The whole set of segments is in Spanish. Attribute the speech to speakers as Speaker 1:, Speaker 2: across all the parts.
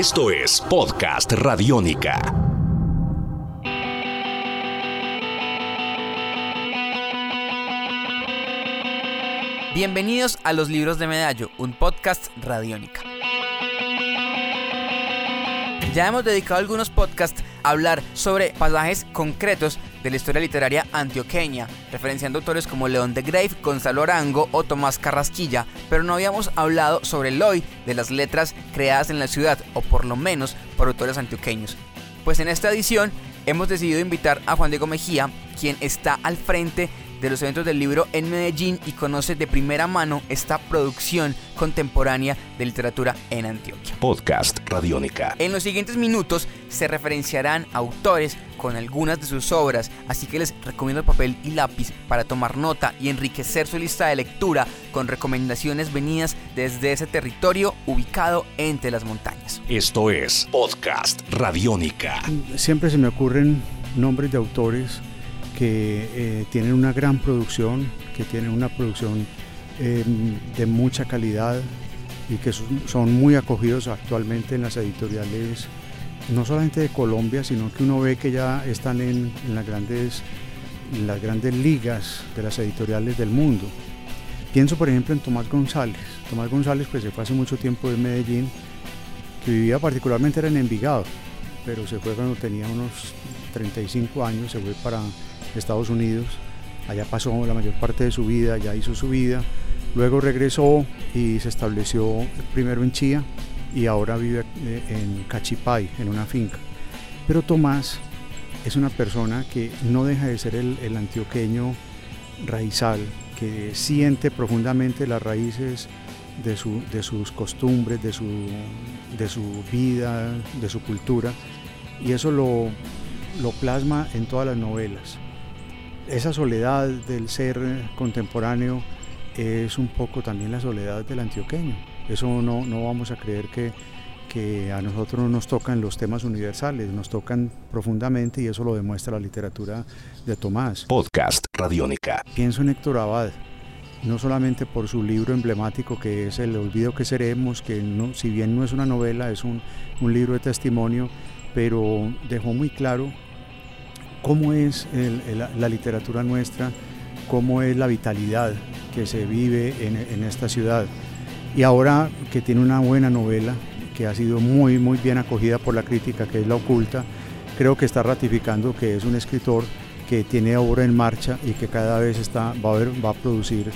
Speaker 1: Esto es Podcast Radiónica.
Speaker 2: Bienvenidos a Los Libros de Medallo, un podcast radiónica. Ya hemos dedicado algunos podcasts hablar sobre pasajes concretos de la historia literaria antioqueña, referenciando autores como León de Grave, Gonzalo Arango o Tomás Carrasquilla, pero no habíamos hablado sobre el hoy de las letras creadas en la ciudad, o por lo menos por autores antioqueños. Pues en esta edición hemos decidido invitar a Juan Diego Mejía, quien está al frente de los eventos del libro en Medellín y conoce de primera mano esta producción contemporánea de literatura en Antioquia.
Speaker 1: Podcast Radiónica.
Speaker 2: En los siguientes minutos se referenciarán autores con algunas de sus obras, así que les recomiendo papel y lápiz para tomar nota y enriquecer su lista de lectura con recomendaciones venidas desde ese territorio ubicado entre las montañas.
Speaker 1: Esto es Podcast Radiónica.
Speaker 3: Siempre se me ocurren nombres de autores que eh, tienen una gran producción, que tienen una producción eh, de mucha calidad y que son, muy acogidos actualmente en las editoriales, no solamente de Colombia, sino que uno ve que ya están en, las, grandes, las grandes ligas de las editoriales del mundo. Pienso por ejemplo en Tomás González. Tomás González pues se fue hace mucho tiempo de Medellín, que vivía particularmente era en Envigado, pero se fue cuando tenía unos 35 años, se fue para Estados Unidos. Allá pasó la mayor parte de su vida, ya hizo su vida. Luego regresó y se estableció primero en Chía y ahora vive eh, en Cachipay, en una finca. Pero Tomás es una persona que no deja de ser el, antioqueño raizal, que siente profundamente las raíces de, sus costumbres, de su, de su vida, de su cultura, y eso lo, lo plasma en todas las novelas esa soledad del ser contemporáneo es un poco también la soledad del antioqueño. Eso no, no vamos a creer que, que a nosotros no nos tocan los temas universales, nos tocan profundamente y eso lo demuestra la literatura de Tomás.
Speaker 1: Podcast Radiónica.
Speaker 3: Pienso en Héctor Abad, no solamente por su libro emblemático que es El olvido que seremos, que no, si bien no es una novela, es un, un libro de testimonio, pero dejó muy claro cómo es la literatura nuestra, cómo es la vitalidad que se vive en, esta ciudad. Y ahora que tiene una buena novela, que ha sido muy, muy bien acogida por la crítica, que es La Oculta, creo que está ratificando que es un escritor que tiene obra en marcha y que cada vez está, va, a, ver, va a producir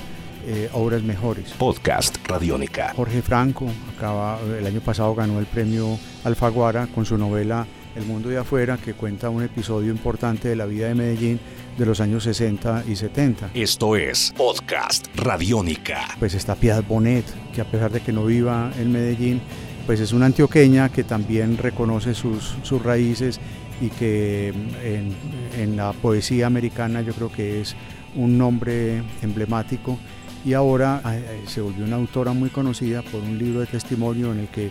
Speaker 3: eh, obras mejores.
Speaker 1: Podcast Radiónica.
Speaker 3: Jorge Franco, acaba, el año pasado ganó el premio Alfaguara con su novela el mundo de afuera, que cuenta un episodio importante de la vida de Medellín de los años 60 y 70.
Speaker 1: Esto es Podcast Radiónica.
Speaker 3: Pues está Piedad Bonet, que a pesar de que no viva en Medellín, pues es una antioqueña que también reconoce sus, sus raíces y que en, en la poesía americana yo creo que es un nombre emblemático y ahora eh, se volvió una autora muy conocida por un libro de testimonio en el que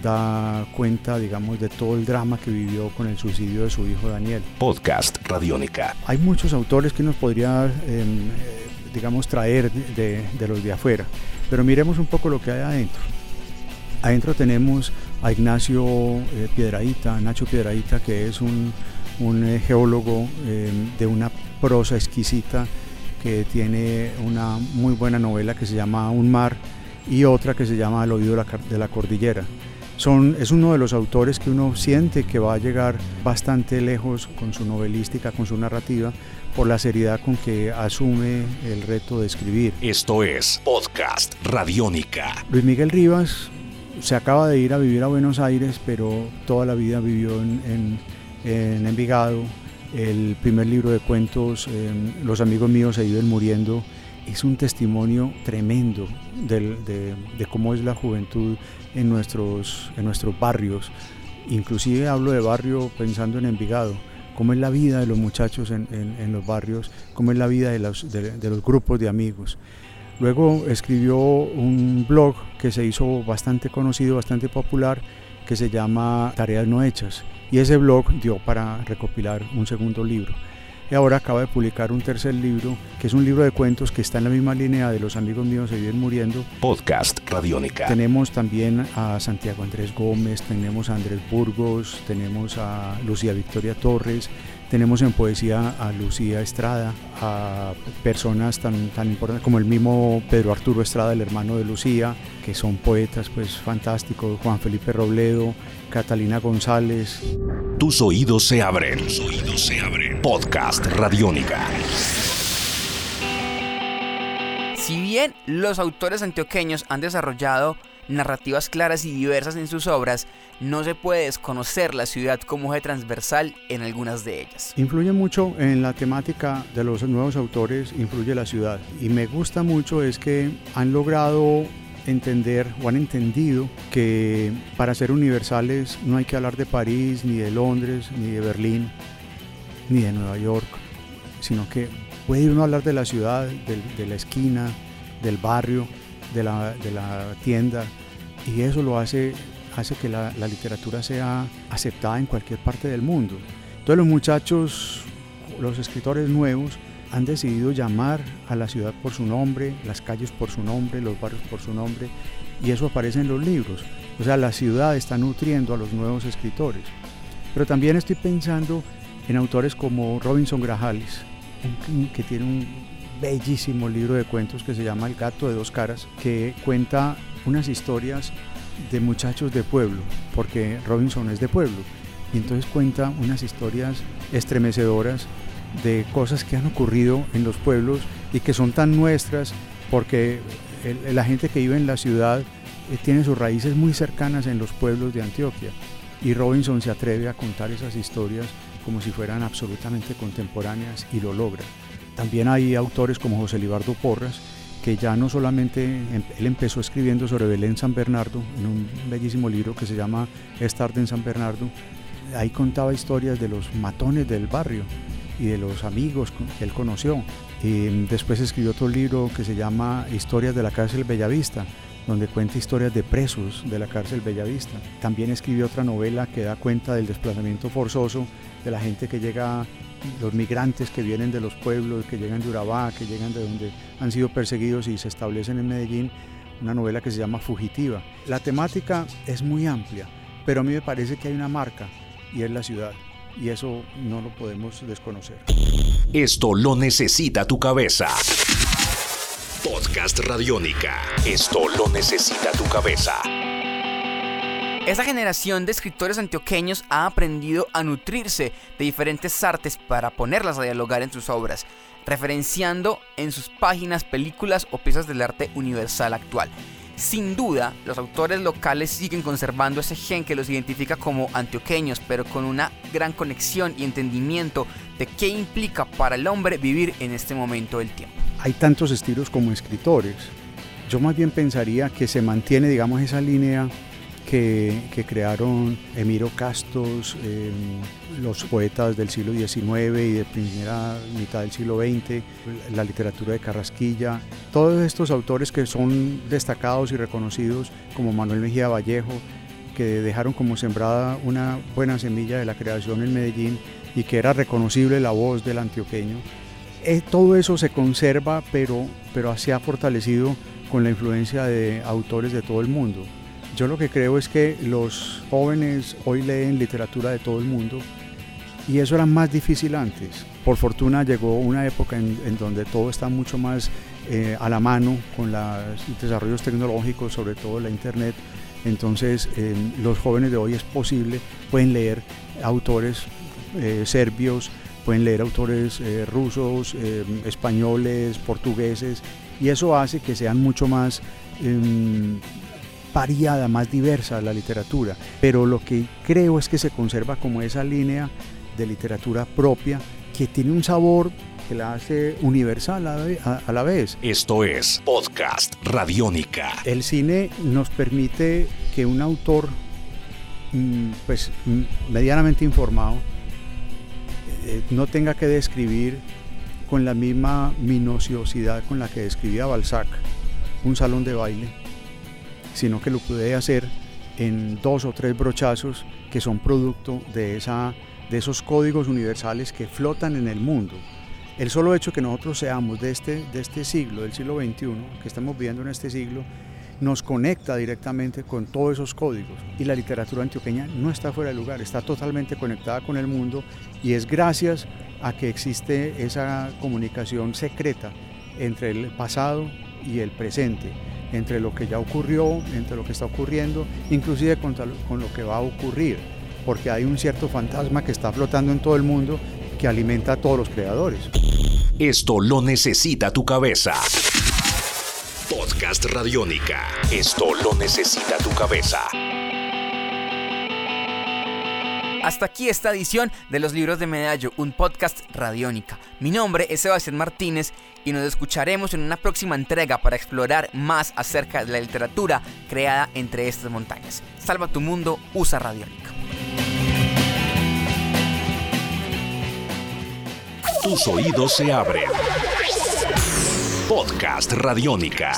Speaker 3: da cuenta, digamos, de todo el drama que vivió con el suicidio de su hijo Daniel.
Speaker 1: Podcast Radiónica.
Speaker 3: Hay muchos autores que nos podría, em, eh, digamos, traer de, los de afuera, pero miremos un poco lo que hay adentro. Adentro tenemos a Ignacio eh, Piedraíta, Nacho Piedraíta, que es un, eh, geólogo em, de una prosa exquisita que tiene una muy buena novela que se llama Un mar y otra que se llama El oído de la cordillera es uno de los autores que uno siente que va a llegar bastante lejos con su novelística, con su narrativa, por la seriedad con que asume el reto de escribir.
Speaker 1: Esto es Podcast Radiónica.
Speaker 3: Luis Miguel Rivas se acaba de ir a vivir a Buenos Aires, pero toda la vida vivió en, Envigado. El primer libro de cuentos, em, Los amigos míos se iban muriendo, es un testimonio tremendo de, cómo es la juventud en nuestros, en nuestros barrios. Inclusive hablo de barrio pensando en Envigado, cómo es la vida de los muchachos en, los barrios, cómo es la vida de los, de los grupos de amigos. Luego escribió un blog que se hizo bastante conocido, bastante popular, que se llama Tareas no hechas. Y ese blog dio para recopilar un segundo libro. Y ahora acaba de publicar un tercer libro, que es un libro de cuentos que está en la misma línea de Los amigos míos se viven muriendo.
Speaker 1: Podcast Radiónica.
Speaker 3: Tenemos también a Santiago Andrés Gómez, tenemos a Andrés Burgos, tenemos a Lucía Victoria Torres, tenemos en poesía a Lucía Estrada, a personas tan, tan importantes como el mismo Pedro Arturo Estrada, el hermano de Lucía, que son poetas pues fantásticos, Juan Felipe Robledo, Catalina González.
Speaker 1: Tus oídos se abren. Tus oídos se abren. Podcast Radiónica.
Speaker 2: Si bien los autores antioqueños han desarrollado narrativas claras y diversas en sus obras, no se puede desconocer la ciudad como eje transversal en algunas de ellas.
Speaker 3: Influye mucho en la temática de los nuevos autores, influye la ciudad. Y me gusta mucho es que han logrado entender o han entendido que para ser universales no hay que hablar de París, ni de Londres, ni de Berlín, ni de Nueva York, sino que puede uno hablar de la ciudad, de, la esquina, del barrio, de la, de la, tienda, y eso lo hace, hace que la, la literatura sea aceptada en cualquier parte del mundo. Entonces los muchachos, los escritores nuevos, han decidido llamar a la ciudad por su nombre, las calles por su nombre, los barrios por su nombre, y eso aparece en los libros. O sea, la ciudad está nutriendo a los nuevos escritores. Pero también estoy pensando en autores como Robinson Grajales, que tiene un bellísimo libro de cuentos que se llama El gato de dos caras, que cuenta unas historias de muchachos de pueblo, porque Robinson es de pueblo, y entonces cuenta unas historias estremecedoras de cosas que han ocurrido en los pueblos y que son tan nuestras porque la gente que vive en la ciudad eh, tiene sus raíces muy cercanas en los pueblos de Antioquia y Robinson se atreve a contar esas historias como si fueran absolutamente contemporáneas y lo logra. También hay autores como José Libardo Porras que ya no solamente em, él empezó escribiendo sobre Belén San Bernardo en un bellísimo libro que se llama Es tarde en San Bernardo, ahí contaba historias de los matones del barrio y de los amigos que él conoció. Y después escribió otro libro que se llama Historias de la cárcel Bellavista, donde cuenta historias de presos de la cárcel Bellavista. También escribió otra novela que da cuenta del desplazamiento forzoso de la gente que llega, los migrantes que vienen de los pueblos, que llegan de Urabá, que llegan de donde han sido perseguidos y se establecen en Medellín, una novela que se llama Fugitiva. La temática es muy amplia, pero a mí me parece que hay una marca y es la ciudad y eso no lo podemos desconocer.
Speaker 1: Esto lo necesita tu cabeza. Podcast Radiónica. Esto lo necesita tu cabeza.
Speaker 2: Esa generación de escritores antioqueños ha aprendido a nutrirse de diferentes artes para ponerlas a dialogar en sus obras, referenciando en sus páginas películas o piezas del arte universal actual. Sin duda, los autores locales siguen conservando ese gen que los identifica como antioqueños, pero con una gran conexión y entendimiento de qué implica para el hombre vivir en este momento del tiempo.
Speaker 3: Hay tantos estilos como escritores. Yo más bien pensaría que se mantiene, digamos, esa línea que, crearon Emiro Castos, em, los poetas del siglo XIX y de primera mitad del siglo XX, la literatura de Carrasquilla, todos estos autores que son destacados y reconocidos como Manuel Mejía Vallejo, que dejaron como sembrada una buena semilla de la creación en Medellín y que era reconocible la voz del antioqueño. Eh, todo eso se conserva, pero, pero se ha fortalecido con la influencia de autores de todo el mundo. Yo lo que creo es que los jóvenes hoy leen literatura de todo el mundo y eso era más difícil antes. Por fortuna llegó una época en, donde todo está mucho más eh, a la mano con los desarrollos tecnológicos, sobre todo la internet. Entonces eh, los jóvenes de hoy es posible, pueden leer autores eh, serbios, pueden leer autores rusos, españoles, portugueses, y eso hace que sean mucho más em, variada, más diversa la literatura, pero lo que creo es que se conserva como esa línea de literatura propia que tiene un sabor que la hace universal a, la vez.
Speaker 1: Esto es Podcast Radiónica.
Speaker 3: El cine nos permite que un autor mm, pues mm, medianamente informado eh, no tenga que describir con la misma minuciosidad con la que describía Balzac un salón de baile sino que lo puede hacer en dos o tres brochazos que son producto de esa de esos códigos universales que flotan en el mundo. El solo hecho que nosotros seamos de este, de este siglo, del siglo XXI, que estamos viviendo en este siglo, nos conecta directamente con todos esos códigos. Y la literatura antioqueña no está fuera de lugar, está totalmente conectada con el mundo y es gracias a que existe esa comunicación secreta entre el pasado y el presente, entre lo que ya ocurrió, entre lo que está ocurriendo, inclusive con, con lo que va a ocurrir, porque hay un cierto fantasma que está flotando en todo el mundo que alimenta a todos los creadores.
Speaker 1: Esto lo necesita tu cabeza. Podcast Radiónica. Esto lo necesita tu cabeza.
Speaker 2: Hasta aquí esta edición de los libros de Medallo, un podcast radiónica. Mi nombre es Sebastián Martínez y nos escucharemos en una próxima entrega para explorar más acerca de la literatura creada entre estas montañas. Salva tu mundo, usa radiónica.
Speaker 1: Tus oídos se abren. Podcast Radiónica.